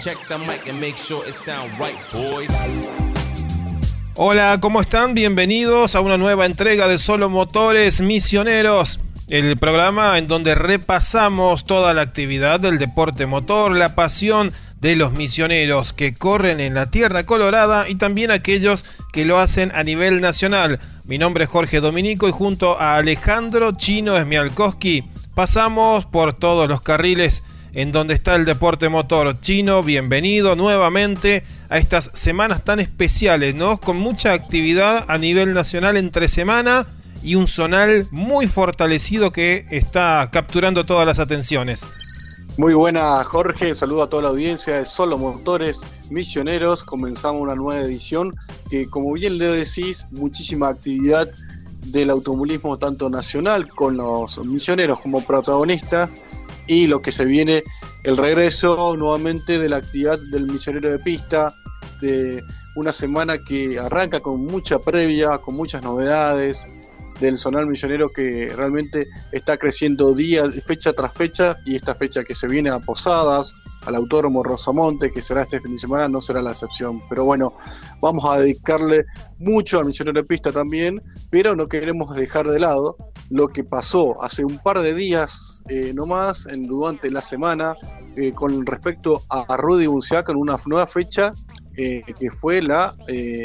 Check the mic and make sure it sound right, boys. Hola, ¿cómo están? Bienvenidos a una nueva entrega de Solo Motores Misioneros, el programa en donde repasamos toda la actividad del deporte motor, la pasión de los misioneros que corren en la Tierra Colorada y también aquellos que lo hacen a nivel nacional. Mi nombre es Jorge Dominico y junto a Alejandro Chino Esmialkowski pasamos por todos los carriles en donde está el deporte motor. Chino, bienvenido nuevamente a estas semanas tan especiales, ¿no? Con mucha actividad a nivel nacional entre semana y un zonal muy fortalecido que está capturando todas las atenciones. Muy buena Jorge, saludo a toda la audiencia de Solo Motores Misioneros. Comenzamos una nueva edición que como bien le decís, muchísima actividad del automovilismo tanto nacional con los misioneros como protagonistas y lo que se viene, el regreso nuevamente de la actividad del misionero de pista, de una semana que arranca con mucha previa, con muchas novedades, del Zonal Misionero que realmente está creciendo día, fecha tras fecha, y esta fecha que se viene a Posadas, al Autódromo Rosamonte, que será este fin de semana, no será la excepción. Pero bueno, vamos a dedicarle mucho al Misionero de Pista también, pero no queremos dejar de lado lo que pasó hace un par de días eh, nomás, en, durante la semana, eh, con respecto a Rudy Bunciac con una nueva fecha eh, que fue la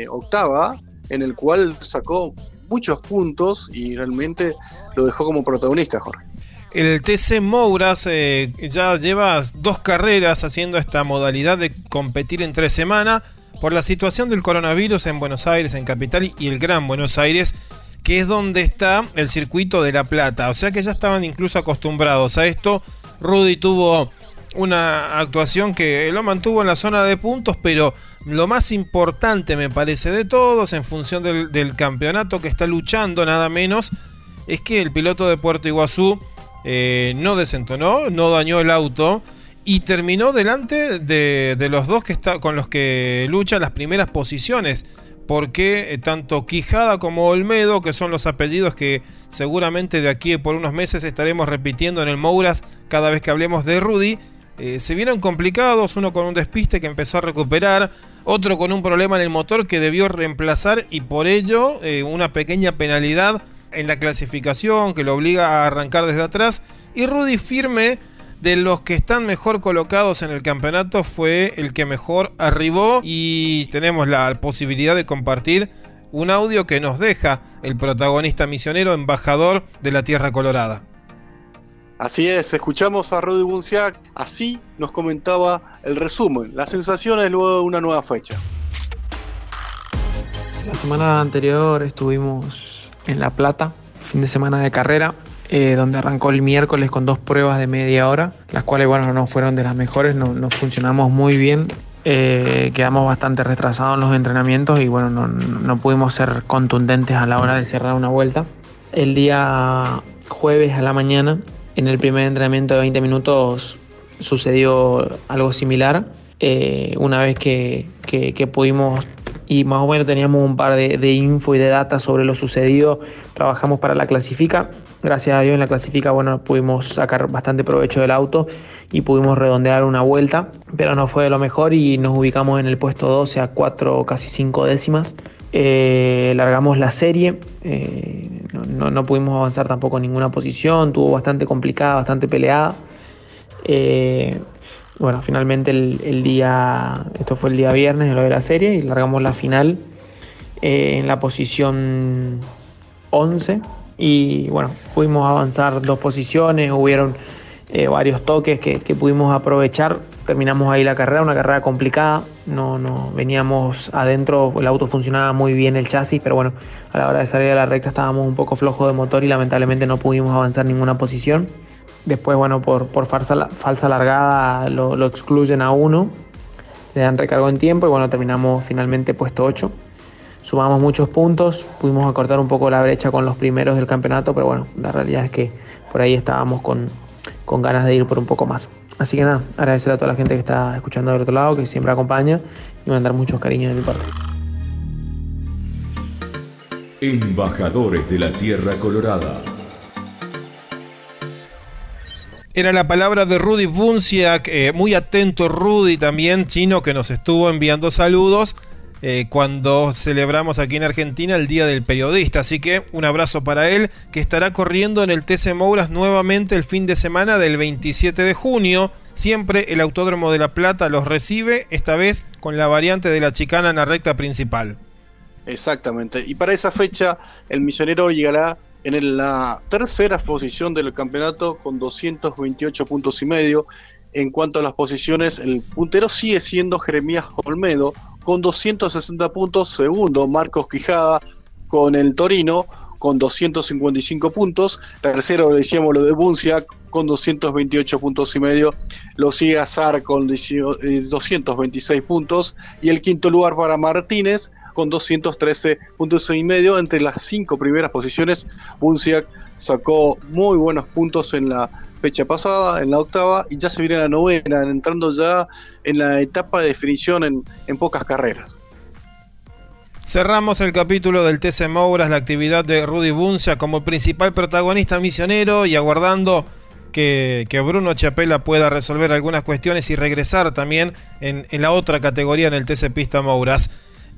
octava, en el cual sacó muchos puntos y realmente lo dejó como protagonista, Jorge. El TC Mouras ya lleva dos carreras haciendo esta modalidad de competir en tres semanas por la situación del coronavirus en Buenos Aires, en Capital y el Gran Buenos Aires que es donde está el circuito de La Plata. O sea que ya estaban incluso acostumbrados a esto. Rudy tuvo una actuación que lo mantuvo en la zona de puntos, pero lo más importante me parece de todos, en función del, campeonato que está luchando nada menos, es que el piloto de Puerto Iguazú eh, no desentonó, no dañó el auto y terminó delante de, los dos que está, con los que lucha las primeras posiciones. Porque eh, tanto Quijada como Olmedo, que son los apellidos que seguramente de aquí por unos meses estaremos repitiendo en el Mouras cada vez que hablemos de Rudy, eh, se vieron complicados, uno con un despiste que empezó a recuperar, otro con un problema en el motor que debió reemplazar y por ello una pequeña penalidad en la clasificación que lo obliga a arrancar desde atrás, y Rudy firme de los que están mejor colocados en el campeonato fue el que mejor arribó y tenemos la posibilidad de compartir un audio que nos deja el protagonista misionero embajador de la Tierra Colorada. Así es, escuchamos a Rudy Bunciac, así nos comentaba el resumen, las sensaciones luego de una nueva fecha. La semana anterior estuvimos en La Plata, fin de semana de carrera, eh, donde arrancó el miércoles con dos pruebas de media hora, las cuales bueno, no fueron de las mejores, no, funcionamos muy bien. Eh, quedamos bastante retrasados en los entrenamientos y bueno, no, no pudimos ser contundentes a la hora de cerrar una vuelta. El día jueves a la mañana, en el primer entrenamiento de 20 minutos, sucedió algo similar. Eh, una vez que, que, pudimos y más o menos teníamos un par de, de, info y de data sobre lo sucedido, trabajamos para la clasifica gracias a Dios en la clasifica, bueno, pudimos sacar bastante provecho del auto y pudimos redondear una vuelta, pero no fue de lo mejor y nos ubicamos en el puesto 12 a 4, casi 5 décimas. Eh, largamos la serie, eh, no, pudimos avanzar tampoco en ninguna posición, tuvo bastante complicada, bastante peleada. Eh, bueno, finalmente el, día, esto fue el día viernes, lo de la serie, y largamos la final en la posición 11 y bueno, pudimos avanzar dos posiciones, hubieron eh, varios toques que, pudimos aprovechar, terminamos ahí la carrera, una carrera complicada, no, no veníamos adentro, el auto funcionaba muy bien el chasis, pero bueno, a la hora de salir a la recta estábamos un poco flojos de motor y lamentablemente no pudimos avanzar ninguna posición. Después, bueno, por, por falsa, falsa largada lo, lo excluyen a uno, le dan recargo en tiempo y bueno, terminamos finalmente puesto 8 sumamos muchos puntos, pudimos acortar un poco la brecha con los primeros del campeonato, pero bueno, la realidad es que por ahí estábamos con, ganas de ir por un poco más. Así que nada, agradecer a toda la gente que está escuchando del otro lado, que siempre acompaña y mandar muchos cariños de mi parte. Embajadores de la Tierra Colorada. Era la palabra de Rudy Bunciak, eh, muy atento Rudy también, chino, que nos estuvo enviando saludos eh, cuando celebramos aquí en Argentina el Día del Periodista. Así que un abrazo para él, que estará corriendo en el TC Mouras nuevamente el fin de semana del 27 de junio. Siempre el Autódromo de La Plata los recibe, esta vez con la variante de la chicana en la recta principal. Exactamente. Y para esa fecha, el misionero llegará en la tercera posición del campeonato con 228 puntos y medio. En cuanto a las posiciones, el puntero sigue siendo Jeremías Olmedo con 260 puntos. Segundo, Marcos Quijada con el Torino con 255 puntos. Tercero, decíamos lo de Buncia con 228 puntos y medio. Lo sigue Azar con 226 eh, puntos. Y el quinto lugar para Martínez con 213 puntos y medio. Entre las cinco primeras posiciones, Bunciak sacó muy buenos puntos en la fecha pasada, en la octava, y ya se viene la novena, entrando ya en la etapa de definición en, en pocas carreras. Cerramos el capítulo del TC Mouras, la actividad de Rudy Buncia como principal protagonista misionero y aguardando que, Bruno Chapela pueda resolver algunas cuestiones y regresar también en, en la otra categoría en el TC Pista Mouras.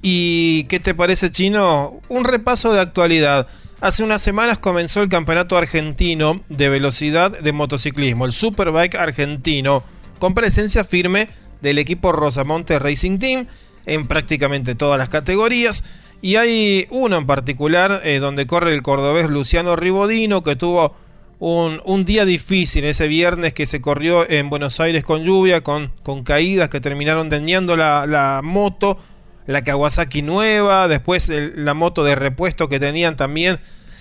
¿Y qué te parece, Chino? Un repaso de actualidad. Hace unas semanas comenzó el campeonato argentino de velocidad de motociclismo, el Superbike argentino, con presencia firme del equipo Rosamonte Racing Team en prácticamente todas las categorías. Y hay uno en particular eh, donde corre el cordobés Luciano Ribodino, que tuvo un, día difícil ese viernes que se corrió en Buenos Aires con lluvia, con, caídas que terminaron dañando la moto la Kawasaki nueva, después la moto de repuesto que tenían también.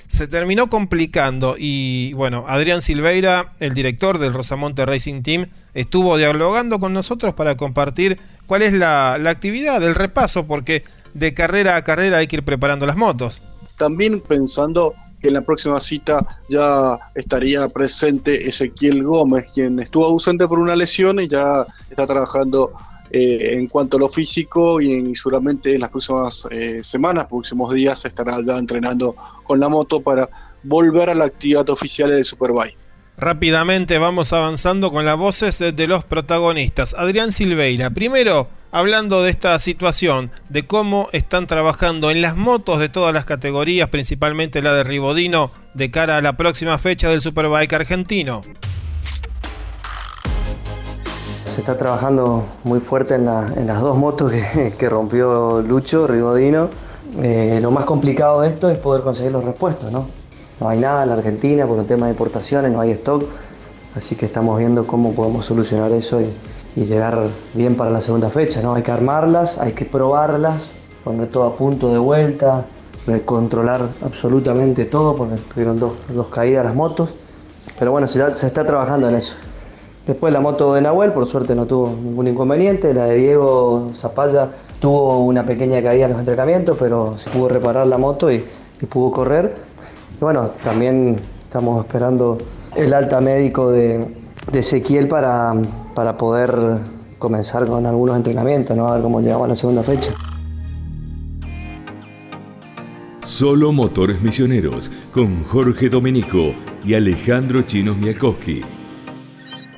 Se terminó complicando y bueno, Adrián Silveira, el director del Rosamonte Racing Team, estuvo dialogando con nosotros para compartir cuál es la, la actividad, el repaso, porque de carrera a carrera hay que ir preparando las motos. También pensando que en la próxima cita ya estaría presente Ezequiel Gómez, quien estuvo ausente por una lesión y ya está trabajando eh, en cuanto a lo físico y, seguramente en las próximas eh, semanas, próximos días, estará ya entrenando con la moto para volver a la actividad oficial del Superbike. Rápidamente vamos avanzando con las voces de, los protagonistas. Adrián Silveira, primero hablando de esta situación, de cómo están trabajando en las motos de todas las categorías, principalmente la de Ribodino, de cara a la próxima fecha del Superbike argentino se está trabajando muy fuerte en, las dos motos que, rompió Lucho, Rigodino. Eh, lo más complicado de esto es poder conseguir los repuestos, ¿no? No hay nada en la Argentina por el tema de importaciones, no hay stock, así que estamos viendo cómo podemos solucionar eso y, llegar bien para la segunda fecha, ¿no? Hay que armarlas, hay que probarlas, poner todo a punto de vuelta, controlar absolutamente todo, porque tuvieron dos caídas las motos, pero bueno, se está trabajando en eso. Después la moto de Nahuel, por suerte no tuvo ningún inconveniente. La de Diego Zapalla tuvo una pequeña caída en los entrenamientos, pero se pudo reparar la moto y, pudo correr. Y bueno, también estamos esperando el alta médico de, Ezequiel para, para poder comenzar con algunos entrenamientos, ¿no? a ver cómo llegamos a la segunda fecha. Solo Motores Misioneros con Jorge Domenico y Alejandro Chinos Mialkowski.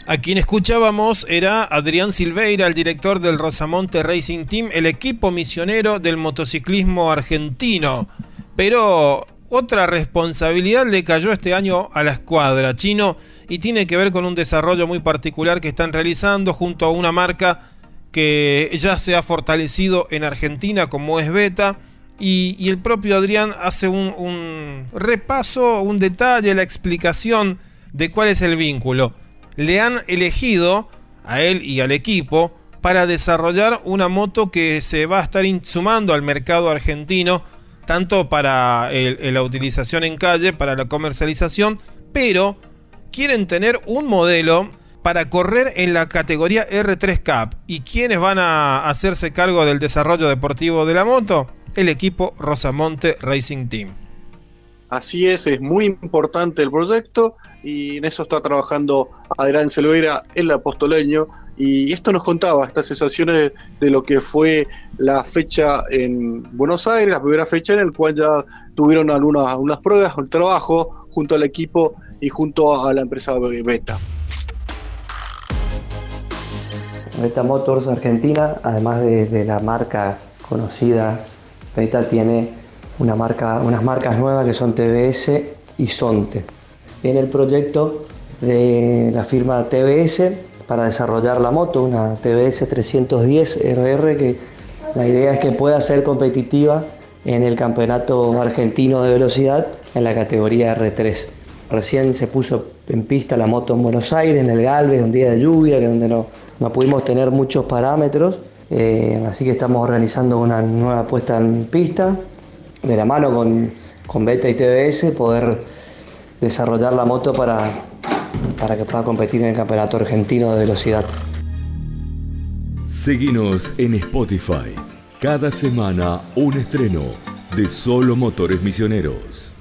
A quien escuchábamos era Adrián Silveira, el director del Rosamonte Racing Team, el equipo misionero del motociclismo argentino. Pero otra responsabilidad le cayó este año a la escuadra chino y tiene que ver con un desarrollo muy particular que están realizando junto a una marca que ya se ha fortalecido en Argentina como es Beta. Y, el propio Adrián hace un, repaso, un detalle, la explicación de cuál es el vínculo le han elegido a él y al equipo para desarrollar una moto que se va a estar sumando al mercado argentino, tanto para la utilización en calle, para la comercialización, pero quieren tener un modelo para correr en la categoría R3 Cup. ¿Y quiénes van a hacerse cargo del desarrollo deportivo de la moto? El equipo Rosamonte Racing Team. Así es, es muy importante el proyecto y en eso está trabajando Adrián Silveira, el apostoleño, y esto nos contaba, estas sensaciones de, lo que fue la fecha en Buenos Aires, la primera fecha en la cual ya tuvieron algunas, algunas pruebas, un trabajo junto al equipo y junto a la empresa Beta. Beta Motors Argentina, además de, la marca conocida, Beta tiene una marca, unas marcas nuevas que son TBS y Sonte. Viene el proyecto de la firma TBS para desarrollar la moto, una TBS 310 RR que la idea es que pueda ser competitiva en el campeonato argentino de velocidad en la categoría R3. Recién se puso en pista la moto en Buenos Aires, en el Galvez, un día de lluvia, donde no, no pudimos tener muchos parámetros, eh, así que estamos organizando una nueva puesta en pista, de la mano con, con Beta y TBS, poder desarrollar la moto para, para que pueda competir en el campeonato argentino de velocidad. Seguinos en Spotify. Cada semana un estreno de Solo Motores Misioneros.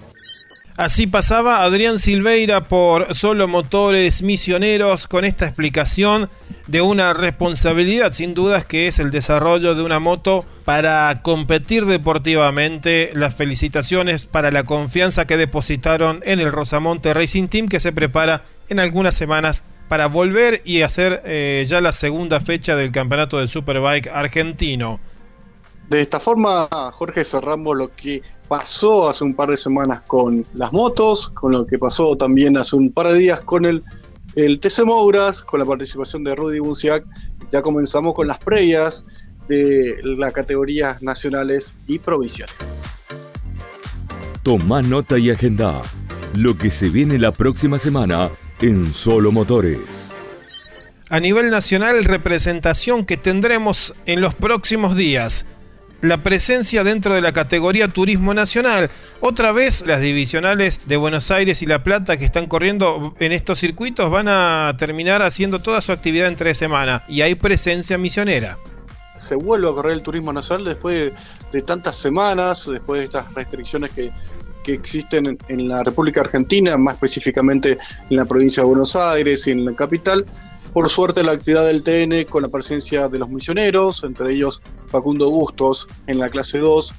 Así pasaba Adrián Silveira por Solo Motores Misioneros con esta explicación de una responsabilidad sin dudas que es el desarrollo de una moto para competir deportivamente. Las felicitaciones para la confianza que depositaron en el Rosamonte Racing Team que se prepara en algunas semanas para volver y hacer eh, ya la segunda fecha del campeonato del Superbike argentino. De esta forma, Jorge, cerramos lo que pasó hace un par de semanas con las motos, con lo que pasó también hace un par de días con el, el TC Mouras, con la participación de Rudy Bunciac. Ya comenzamos con las previas de las categorías nacionales y provinciales. Toma nota y agenda lo que se viene la próxima semana en Solo Motores. A nivel nacional, representación que tendremos en los próximos días la presencia dentro de la categoría Turismo Nacional. Otra vez las divisionales de Buenos Aires y La Plata que están corriendo en estos circuitos van a terminar haciendo toda su actividad en tres semanas y hay presencia misionera. Se vuelve a correr el Turismo Nacional después de, tantas semanas, después de estas restricciones que, existen en, la República Argentina, más específicamente en la provincia de Buenos Aires y en la capital. Por suerte la actividad del TN con la presencia de los misioneros, entre ellos Facundo Bustos en la clase 2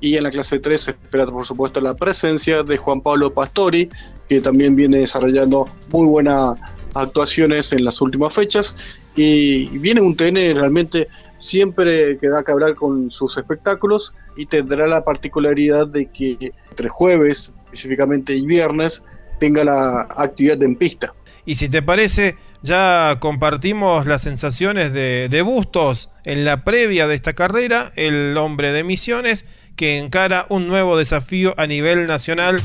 y en la clase 3 se espera por supuesto la presencia de Juan Pablo Pastori, que también viene desarrollando muy buenas actuaciones en las últimas fechas y viene un TN realmente siempre que da que hablar con sus espectáculos y tendrá la particularidad de que entre jueves específicamente y viernes tenga la actividad en pista. Y si te parece, ya compartimos las sensaciones de, Bustos en la previa de esta carrera, el hombre de misiones que encara un nuevo desafío a nivel nacional.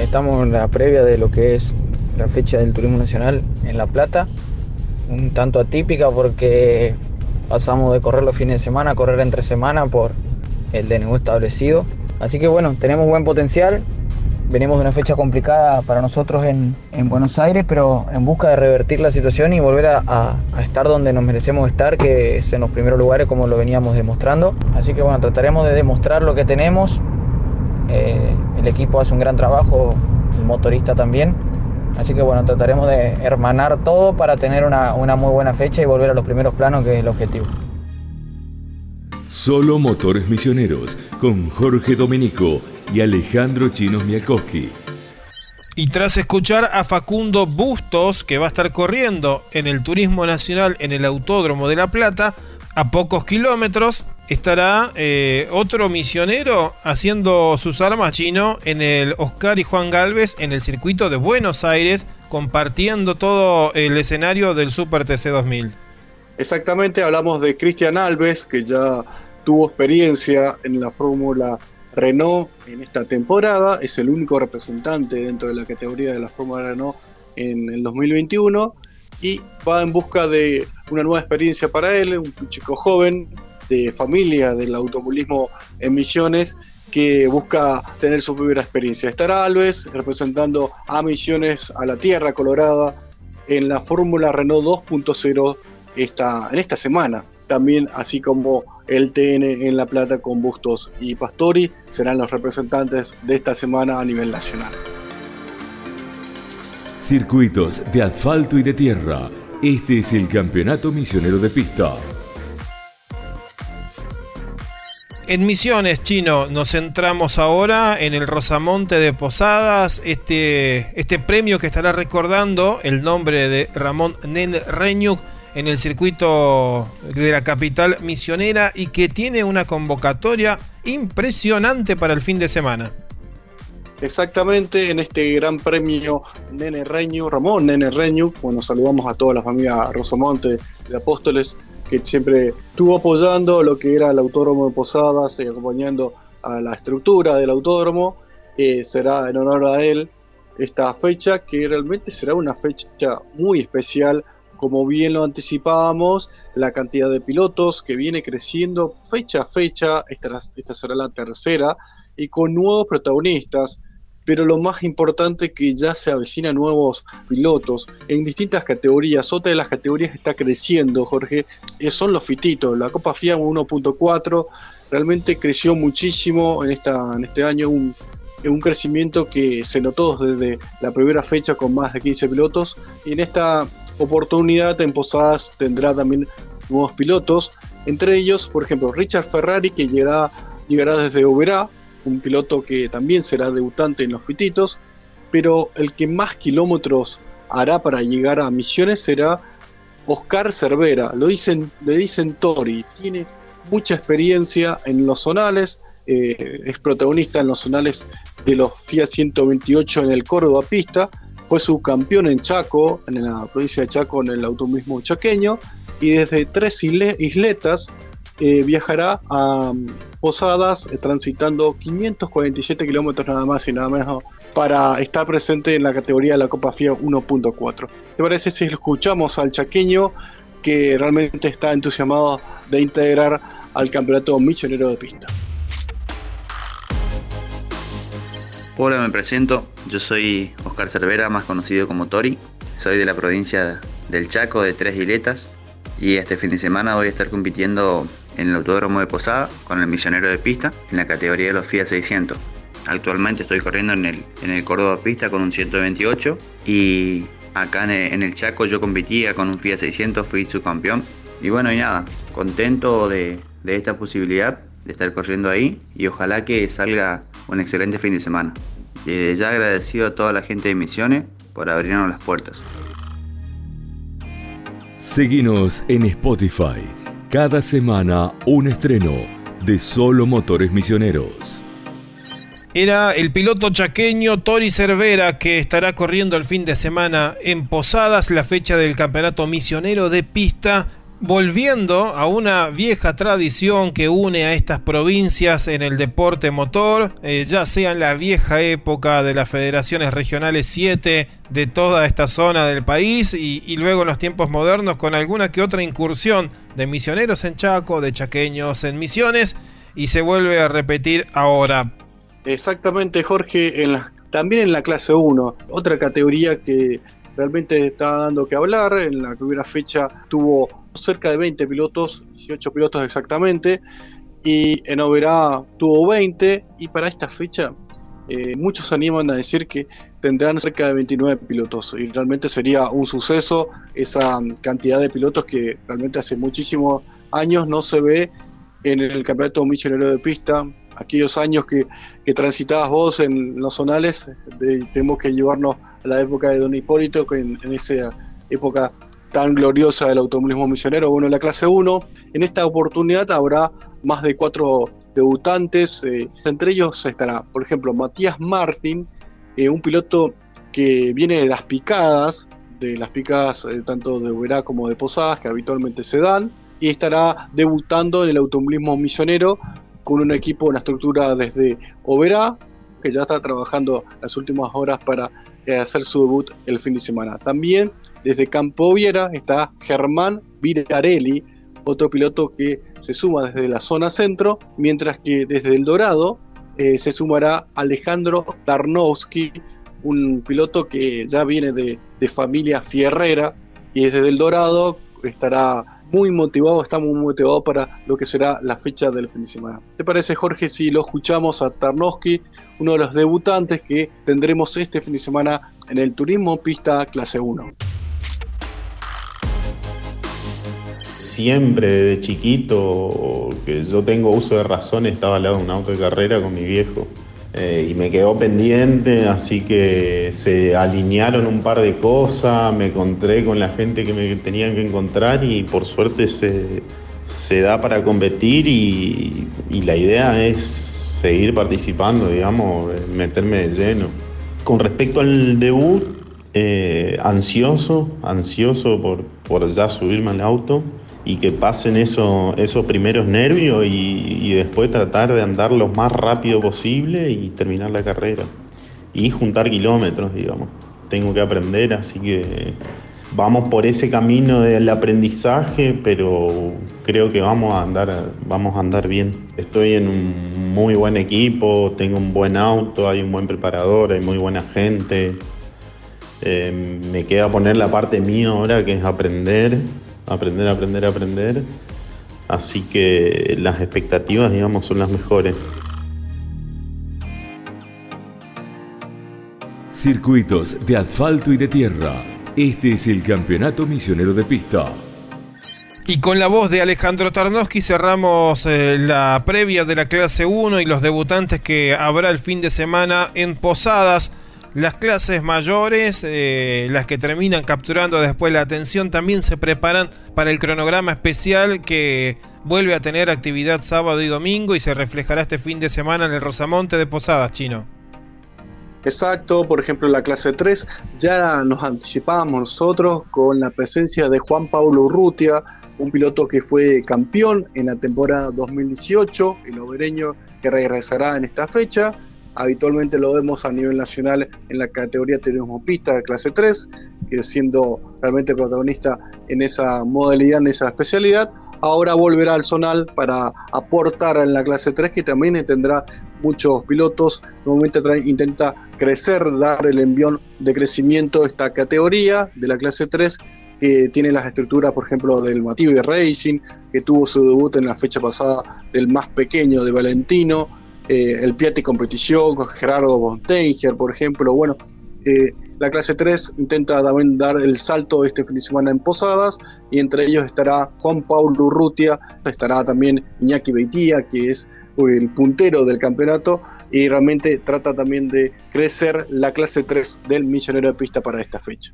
Estamos en la previa de lo que es la fecha del Turismo Nacional en La Plata, un tanto atípica porque pasamos de correr los fines de semana a correr entre semana por el DNU establecido. Así que bueno, tenemos buen potencial, venimos de una fecha complicada para nosotros en, Buenos Aires, pero en busca de revertir la situación y volver a, estar donde nos merecemos estar, que es en los primeros lugares como lo veníamos demostrando. Así que bueno, trataremos de demostrar lo que tenemos. Eh, el equipo hace un gran trabajo, el motorista también. Así que bueno, trataremos de hermanar todo para tener una, una muy buena fecha y volver a los primeros planos, que es el objetivo. Solo Motores Misioneros con Jorge Domenico y Alejandro Chinos Mialkowski. Y tras escuchar a Facundo Bustos, que va a estar corriendo en el Turismo Nacional en el Autódromo de La Plata, a pocos kilómetros, estará eh, otro misionero haciendo sus armas chino en el Oscar y Juan Galvez en el circuito de Buenos Aires, compartiendo todo el escenario del Super TC 2000. Exactamente, hablamos de Cristian Alves, que ya tuvo experiencia en la Fórmula Renault en esta temporada, es el único representante dentro de la categoría de la Fórmula Renault en el 2021 y va en busca de una nueva experiencia para él, un chico joven de familia del automovilismo en Misiones que busca tener su primera experiencia. Estará Alves representando a Misiones a la Tierra Colorada en la Fórmula Renault 2.0 esta, en esta semana. También así como el TN en La Plata con Bustos y Pastori serán los representantes de esta semana a nivel nacional. Circuitos de asfalto y de tierra. Este es el Campeonato Misionero de Pista. En Misiones, Chino, nos centramos ahora en el Rosamonte de Posadas, este, este premio que estará recordando el nombre de Ramón Nen Reñuc en el circuito de la capital misionera y que tiene una convocatoria impresionante para el fin de semana. Exactamente, en este gran premio Nene Reño, Ramón Nene Reño, bueno, saludamos a toda la familia Rosamonte de Apóstoles, que siempre estuvo apoyando lo que era el autódromo de Posadas y acompañando a la estructura del autódromo. Eh, será en honor a él esta fecha, que realmente será una fecha muy especial. Como bien lo anticipábamos, la cantidad de pilotos que viene creciendo fecha a fecha, esta, esta será la tercera, y con nuevos protagonistas pero lo más importante que ya se avecinan nuevos pilotos en distintas categorías. Otra de las categorías que está creciendo, Jorge, eh, son los fititos. La Copa FIA 1.4 realmente creció muchísimo en, esta, en este año, un, un crecimiento que se notó desde la primera fecha con más de 15 pilotos. Y en esta oportunidad en Posadas tendrá también nuevos pilotos, entre ellos, por ejemplo, Richard Ferrari, que llegará, llegará desde Oberá, un piloto que también será debutante en los fititos, pero el que más kilómetros hará para llegar a Misiones será Oscar Cervera. Lo dicen, le dicen Tori, tiene mucha experiencia en los zonales, eh, es protagonista en los zonales de los Fiat 128 en el Córdoba Pista, fue subcampeón en Chaco, en la provincia de Chaco, en el automismo chaqueño, y desde tres isletas eh, viajará a um, Posadas eh, transitando 547 kilómetros nada más y nada menos para estar presente en la categoría de la Copa FIA 1.4. ¿Te parece si escuchamos al chaqueño que realmente está entusiasmado de integrar al campeonato misionero de pista? Hola, me presento. Yo soy Oscar Cervera, más conocido como Tori. Soy de la provincia del Chaco, de Tres Diletas. Y este fin de semana voy a estar compitiendo en el Autódromo de Posada con el Misionero de Pista en la categoría de los Fiat 600. Actualmente estoy corriendo en el, en el Córdoba Pista con un 128 y acá en el, Chaco yo competía con un Fiat 600, fui subcampeón. Y bueno, y nada, contento de, de esta posibilidad de estar corriendo ahí y ojalá que salga un excelente fin de semana. Desde ya agradecido a toda la gente de Misiones por abrirnos las puertas. Seguinos en Spotify cada semana un estreno de Solo Motores Misioneros. Era el piloto chaqueño Tori Cervera que estará corriendo el fin de semana en Posadas, la fecha del campeonato misionero de pista volviendo a una vieja tradición que une a estas provincias en el deporte motor, eh, ya sea en la vieja época de las federaciones regionales 7 de toda esta zona del país y, luego en los tiempos modernos con alguna que otra incursión de misioneros en Chaco, de chaqueños en Misiones y se vuelve a repetir ahora. Exactamente, Jorge, también en la clase 1, otra categoría que realmente está dando que hablar. En la primera fecha tuvo cerca de 20 pilotos, 18 pilotos exactamente, y en Oberá tuvo 20, y para esta fecha eh, muchos animan a decir que tendrán cerca de 29 pilotos, y realmente sería un suceso esa cantidad de pilotos que realmente hace muchísimos años no se ve en el campeonato misionero de pista. Aquellos años que, transitabas vos en los zonales, tenemos que llevarnos a la época de Don Hipólito, que en esa época tan gloriosa del automovilismo misionero, bueno, en la clase 1. En esta oportunidad habrá más de cuatro debutantes, eh, entre ellos estará, por ejemplo, Matías Martín, eh, un piloto que viene de las picadas, de las picadas eh, tanto de Uberá como de Posadas, que habitualmente se dan, y estará debutando en el automovilismo misionero con un equipo, una estructura desde Oberá, que ya está trabajando las últimas horas para hacer su debut el fin de semana. También desde Campo Viera está Germán Virarelli, otro piloto que se suma desde la zona centro, mientras que desde El Dorado eh, se sumará Alejandro Tarnowski, un piloto que ya viene de, familia fierrera y desde El Dorado estará muy motivado, está muy motivado para lo que será la fecha del fin de semana. ¿Te parece, Jorge, si lo escuchamos a Tarnowski, uno de los debutantes que tendremos este fin de semana en el Turismo Pista Clase 1? siempre, desde chiquito, que yo tengo uso de razón, estaba al lado de un auto de carrera con mi viejo. Eh, y me quedó pendiente, así que se alinearon un par de cosas, me encontré con la gente que me tenían que encontrar y por suerte se, se da para competir y, la idea es seguir participando, digamos, meterme de lleno. Con respecto al debut, eh, ansioso, ansioso por, por ya subirme al auto y que pasen eso, esos primeros nervios y, después tratar de andar lo más rápido posible y terminar la carrera. Y juntar kilómetros, digamos. Tengo que aprender, así que vamos por ese camino del aprendizaje, pero creo que vamos a andar, vamos a andar bien. Estoy en un muy buen equipo, tengo un buen auto, hay un buen preparador, hay muy buena gente. Eh, me queda poner la parte mía ahora, que es aprender, aprender, aprender, aprender. Así que las expectativas, digamos, son las mejores. Circuitos de asfalto y de tierra. Este es el Campeonato Misionero de Pista. Y con la voz de Alejandro Tarnowski cerramos eh, la previa de la clase 1 y los debutantes que habrá el fin de semana en Posadas. Las clases mayores, eh, las que terminan capturando después la atención, también se preparan para el cronograma especial que vuelve a tener actividad sábado y domingo y se reflejará este fin de semana en el Rosamonte de Posadas, Chino. Exacto, por ejemplo, la clase 3 ya nos anticipábamos nosotros con la presencia de Juan Pablo Urrutia, un piloto que fue campeón en la temporada 2018, el obereño que regresará en esta fecha. Habitualmente lo vemos a nivel nacional en la categoría pista de clase 3, que siendo realmente protagonista en esa modalidad, en esa especialidad. Ahora volverá al zonal para aportar en la clase 3, que también tendrá muchos pilotos. Nuevamente intenta crecer, dar el envión de crecimiento a esta categoría de la clase 3 que tiene las estructuras, por ejemplo, del Mativi Racing, que tuvo su debut en la fecha pasada del más pequeño de Valentino, eh, el Piatti Competición con Gerardo Bontenger, por ejemplo. Bueno, eh, la clase 3 intenta también dar el salto este fin de semana en Posadas, y entre ellos estará Juan Pablo Urrutia, estará también Iñaki Beitía, que es el puntero del campeonato, y realmente trata también de crecer la clase 3 del Millonero de Pista para esta fecha.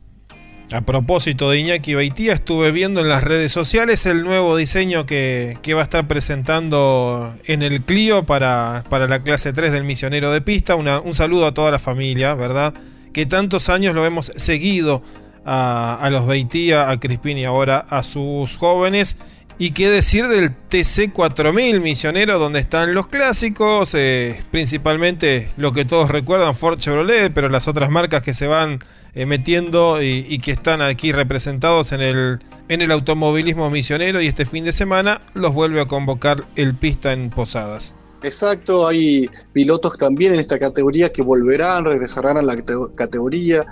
A propósito de Iñaki Beitía, estuve viendo en las redes sociales el nuevo diseño que, que va a estar presentando en el Clio para, para, la clase 3 del misionero de pista. Un saludo a toda la familia, ¿verdad? Que tantos años lo hemos seguido a, a los Beitía, a Crispín y ahora a sus jóvenes. Y qué decir del TC4000 misionero, donde están los clásicos, eh, principalmente lo que todos recuerdan, Ford Chevrolet, pero las otras marcas que se van eh, metiendo y, que están aquí representados en el, en el automovilismo misionero y este fin de semana los vuelve a convocar el pista en Posadas. Exacto, hay pilotos también en esta categoría que volverán, regresarán a la categoría.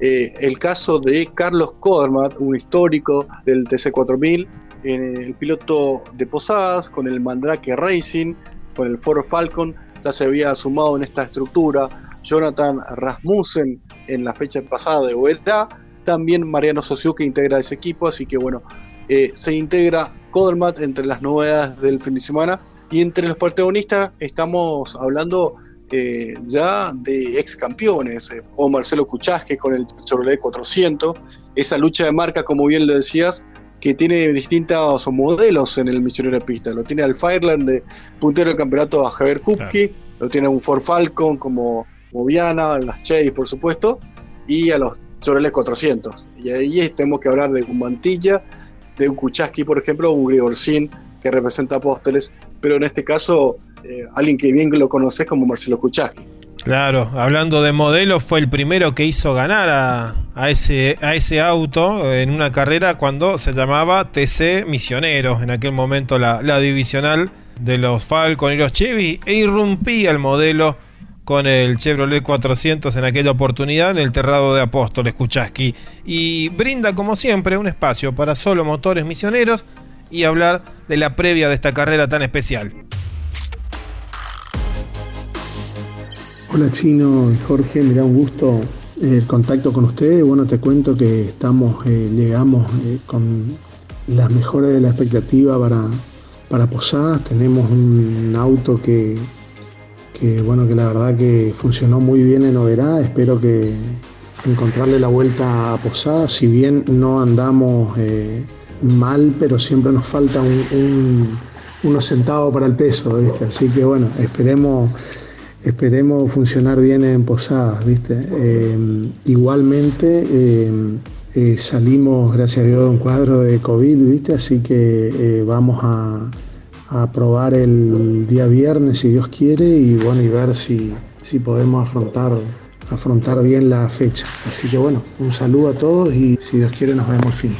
Eh, el caso de Carlos Kodermat, un histórico del TC4000, el piloto de Posadas, con el Mandrake Racing, con el Ford Falcon, ya se había sumado en esta estructura. Jonathan Rasmussen en la fecha pasada de Oera, también Mariano que integra ese equipo, así que bueno, eh, se integra Codermat entre las novedades del fin de semana y entre los protagonistas estamos hablando eh, ya de ex campeones, eh, o Marcelo Kuchaske con el Chevrolet 400, esa lucha de marca, como bien lo decías, que tiene distintos modelos en el misionero pista. Lo tiene al Fireland de puntero del campeonato a Javier Kupke, claro. lo tiene un Ford Falcon como Moviana, las Chase por supuesto, y a los Chevrolet 400. Y ahí tenemos que hablar de un Mantilla, de un Kuchaski, por ejemplo, un Grigorcín que representa Apóstoles, pero en este caso eh, alguien que bien lo conoces como Marcelo Kuchaski. Claro, hablando de modelos, fue el primero que hizo ganar a, a, ese, a ese auto en una carrera cuando se llamaba TC Misioneros, en aquel momento la, la divisional de los Falcon y los Chevy, e irrumpía el modelo con el Chevrolet 400 en aquella oportunidad en el Terrado de Apóstoles Kuchaski y brinda como siempre un espacio para solo motores misioneros y hablar de la previa de esta carrera tan especial. Hola Chino y Jorge, me da un gusto el contacto con ustedes. Bueno, te cuento que estamos, eh, llegamos eh, con las mejores de la expectativa para, para Posadas. Tenemos un auto que, que, bueno, que la verdad que funcionó muy bien en Oberá. Espero que encontrarle la vuelta a Posadas. Si bien no andamos eh, mal, pero siempre nos falta un, unos centavos para el peso, Así que bueno, esperemos esperemos funcionar bien en Posadas, ¿viste? Eh, igualmente eh, salimos, gracias a Dios, de un cuadro de COVID, ¿viste? Así que vamos a, a, probar el día viernes, si Dios quiere, y bueno, y ver si, si podemos afrontar, afrontar bien la fecha. Así que bueno, un saludo a todos y si Dios quiere nos vemos el fin.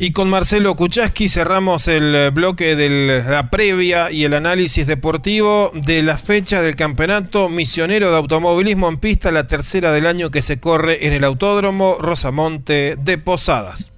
Y con Marcelo Kuchaski cerramos el eh, bloque de la previa y el análisis deportivo de la fecha del campeonato misionero de automovilismo en pista, la tercera del año que se corre en el Autódromo Rosamonte de Posadas.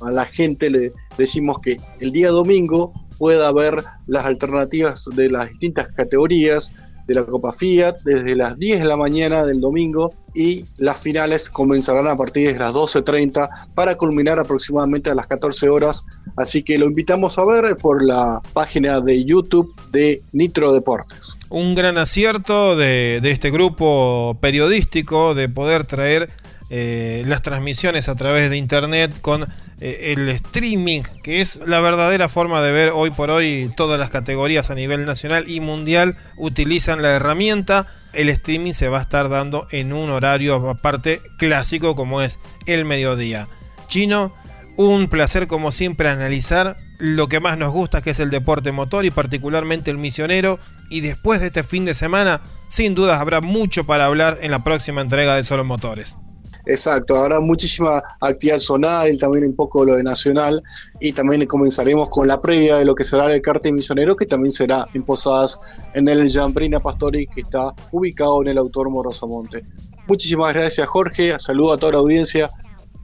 A la gente le decimos que el día domingo pueda ver las alternativas de las distintas categorías, de la Copa Fiat desde las 10 de la mañana del domingo y las finales comenzarán a partir de las 12.30 para culminar aproximadamente a las 14 horas. Así que lo invitamos a ver por la página de YouTube de Nitro Deportes. Un gran acierto de, de este grupo periodístico de poder traer eh, las transmisiones a través de internet con eh, el streaming, que es la verdadera forma de ver hoy por hoy todas las categorías a nivel nacional y mundial utilizan la herramienta. El streaming se va a estar dando en un horario aparte clásico como es el mediodía. Chino, un placer como siempre analizar lo que más nos gusta que es el deporte motor y particularmente el misionero y después de este fin de semana sin dudas habrá mucho para hablar en la próxima entrega de Solo Motores. Exacto, habrá muchísima actividad zonal, también un poco lo de nacional, y también comenzaremos con la previa de lo que será el cartel misionero, que también será en Posadas en el Jambrina Pastori, que está ubicado en el Autódromo Rosamonte. Muchísimas gracias, Jorge. Saludo a toda la audiencia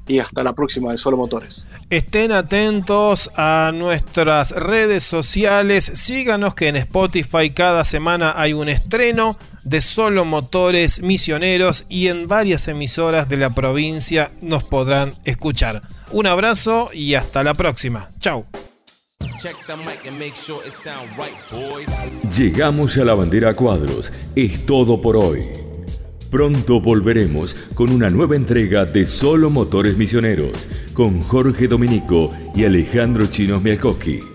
y hasta la próxima de Solo Motores. Estén atentos a nuestras redes sociales, síganos que en Spotify cada semana hay un estreno de Solo Motores Misioneros y en varias emisoras de la provincia nos podrán escuchar. Un abrazo y hasta la próxima. Chao. Llegamos a la bandera cuadros. Es todo por hoy. Pronto volveremos con una nueva entrega de Solo Motores Misioneros con Jorge Dominico y Alejandro Chinos Mialkowski.